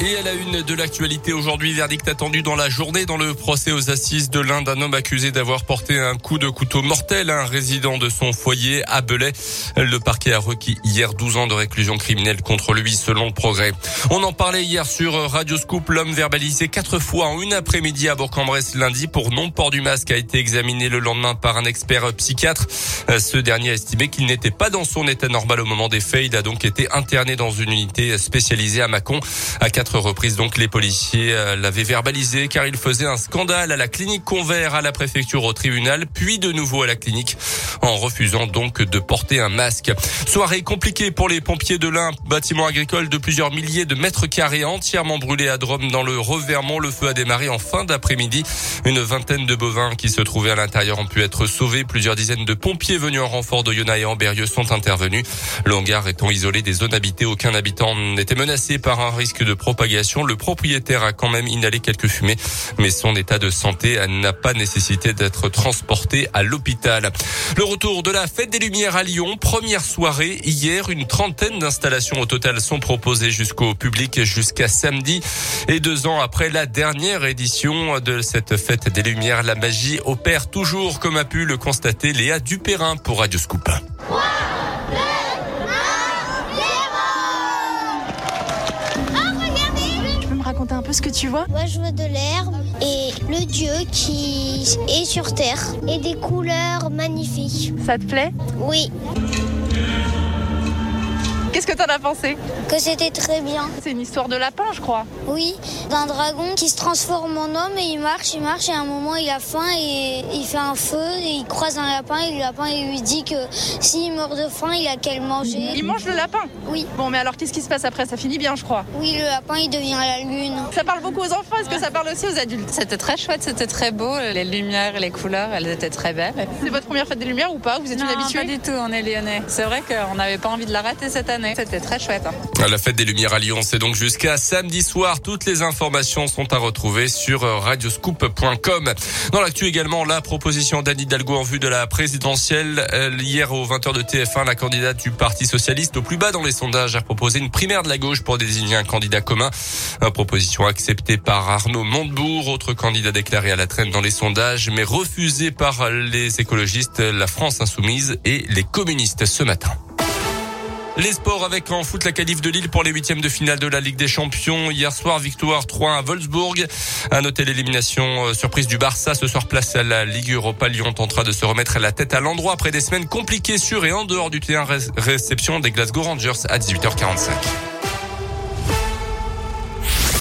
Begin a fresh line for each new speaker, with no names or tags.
Et à la une de l'actualité aujourd'hui, verdict attendu dans la journée dans le procès aux assises de l'un d'un homme accusé d'avoir porté un coup de couteau mortel à un résident de son foyer à Belay. Le parquet a requis hier 12 ans de réclusion criminelle contre lui selon le progrès. On en parlait hier sur Radio Scoop. L'homme verbalisé quatre fois en une après-midi à Bourg-en-Bresse lundi pour non-port du masque a été examiné le lendemain par un expert psychiatre. Ce dernier a estimé qu'il n'était pas dans son état normal au moment des faits. Il a donc été interné dans une unité spécialisée à Mâcon à reprises. Donc les policiers euh, l'avaient verbalisé car il faisait un scandale à la clinique Convert, à la préfecture, au tribunal, puis de nouveau à la clinique en refusant donc de porter un masque. Soirée compliquée pour les pompiers de l'un, bâtiment agricole de plusieurs milliers de mètres carrés entièrement brûlé à Drôme dans le Revermont. Le feu a démarré en fin d'après-midi. Une vingtaine de bovins qui se trouvaient à l'intérieur ont pu être sauvés. Plusieurs dizaines de pompiers venus en renfort de Yona et Amberieux sont intervenus. Le étant isolé des zones habitées, aucun habitant n'était menacé par un risque de propagation le propriétaire a quand même inhalé quelques fumées, mais son état de santé n'a pas nécessité d'être transporté à l'hôpital. Retour de la fête des Lumières à Lyon, première soirée hier, une trentaine d'installations au total sont proposées jusqu'au public jusqu'à samedi. Et deux ans après la dernière édition de cette fête des Lumières, la magie opère toujours, comme a pu le constater Léa Dupérin pour Radio Scoop.
Peu ce que tu vois
Moi, je vois de l'herbe et le dieu qui est sur terre et des couleurs magnifiques.
Ça te plaît?
Oui.
Qu'est-ce que t'en as pensé
Que c'était très bien.
C'est une histoire de lapin, je crois.
Oui, d'un dragon qui se transforme en homme et il marche, il marche et à un moment il a faim et il fait un feu et il croise un lapin et le lapin il lui dit que s'il meurt de faim, il a qu'à le manger.
Il mange le lapin
Oui.
Bon, mais alors qu'est-ce qui se passe après? Ça finit bien, je crois.
Oui, le lapin il devient la lune.
Ça parle beaucoup aux enfants, est-ce que ça parle aussi aux adultes?
C'était très chouette, c'était très beau, les lumières et les couleurs, elles étaient très belles.
C'est votre première fête des lumières ou pas? Vous êtes
non,
une habituée?
Pas du tout, on est lyonnais. C'est vrai qu'on n'avait pas envie de la rater cette année. C'était très chouette. Hein.
La fête des Lumières à Lyon, c'est donc jusqu'à samedi soir. Toutes les informations sont à retrouver sur radioscoop.com. Dans l'actu également, la proposition d'Anne Hidalgo en vue de la présidentielle. Hier aux 20h de TF1, la candidate du Parti Socialiste au plus bas dans les sondages a proposé une primaire de la gauche pour désigner un candidat commun. Une proposition acceptée par Arnaud Montebourg, autre candidat déclaré à la traîne dans les sondages, mais refusée par les écologistes, la France insoumise et les communistes ce matin. Les sports avec en foot la qualif de Lille pour les huitièmes de finale de la Ligue des Champions. Hier soir, victoire 3 à Wolfsburg. À noter l'élimination euh, surprise du Barça. Ce soir, place à la Ligue Europa. Lyon tentera de se remettre la tête à l'endroit après des semaines compliquées sur et en dehors du terrain. Réception des Glasgow Rangers à 18h45.